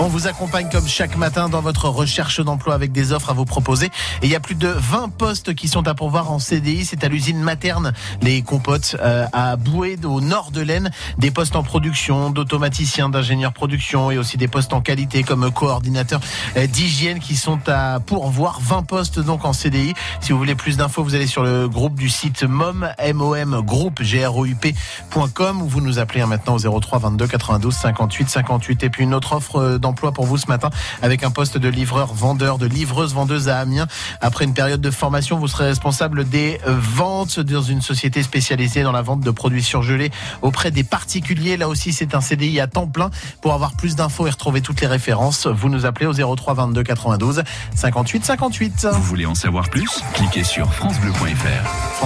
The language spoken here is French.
On vous accompagne comme chaque matin dans votre recherche d'emploi avec des offres à vous proposer. Et il y a plus de 20 postes qui sont à pourvoir en CDI. C'est à l'usine materne Les Compotes euh, à Boué, au nord de l'Aisne. Des postes en production, d'automaticiens, d'ingénieurs production et aussi des postes en qualité comme coordinateur euh, d'hygiène qui sont à pourvoir. 20 postes donc en CDI. Si vous voulez plus d'infos, vous allez sur le groupe du site mom, M-O-M, groupe, G-R-O-U-P.com ou vous nous appelez hein, maintenant au 03 22 92 58 58. Et puis une autre offre euh, d'emploi pour vous ce matin avec un poste de livreur vendeur, de livreuse vendeuse à Amiens. Après une période de formation, vous serez responsable des ventes dans une société spécialisée dans la vente de produits surgelés auprès des particuliers. Là aussi, c'est un CDI à temps plein. Pour avoir plus d'infos et retrouver toutes les références, vous nous appelez au 03 22 92 58 58. Vous voulez en savoir plus? Cliquez sur francebleu.fr.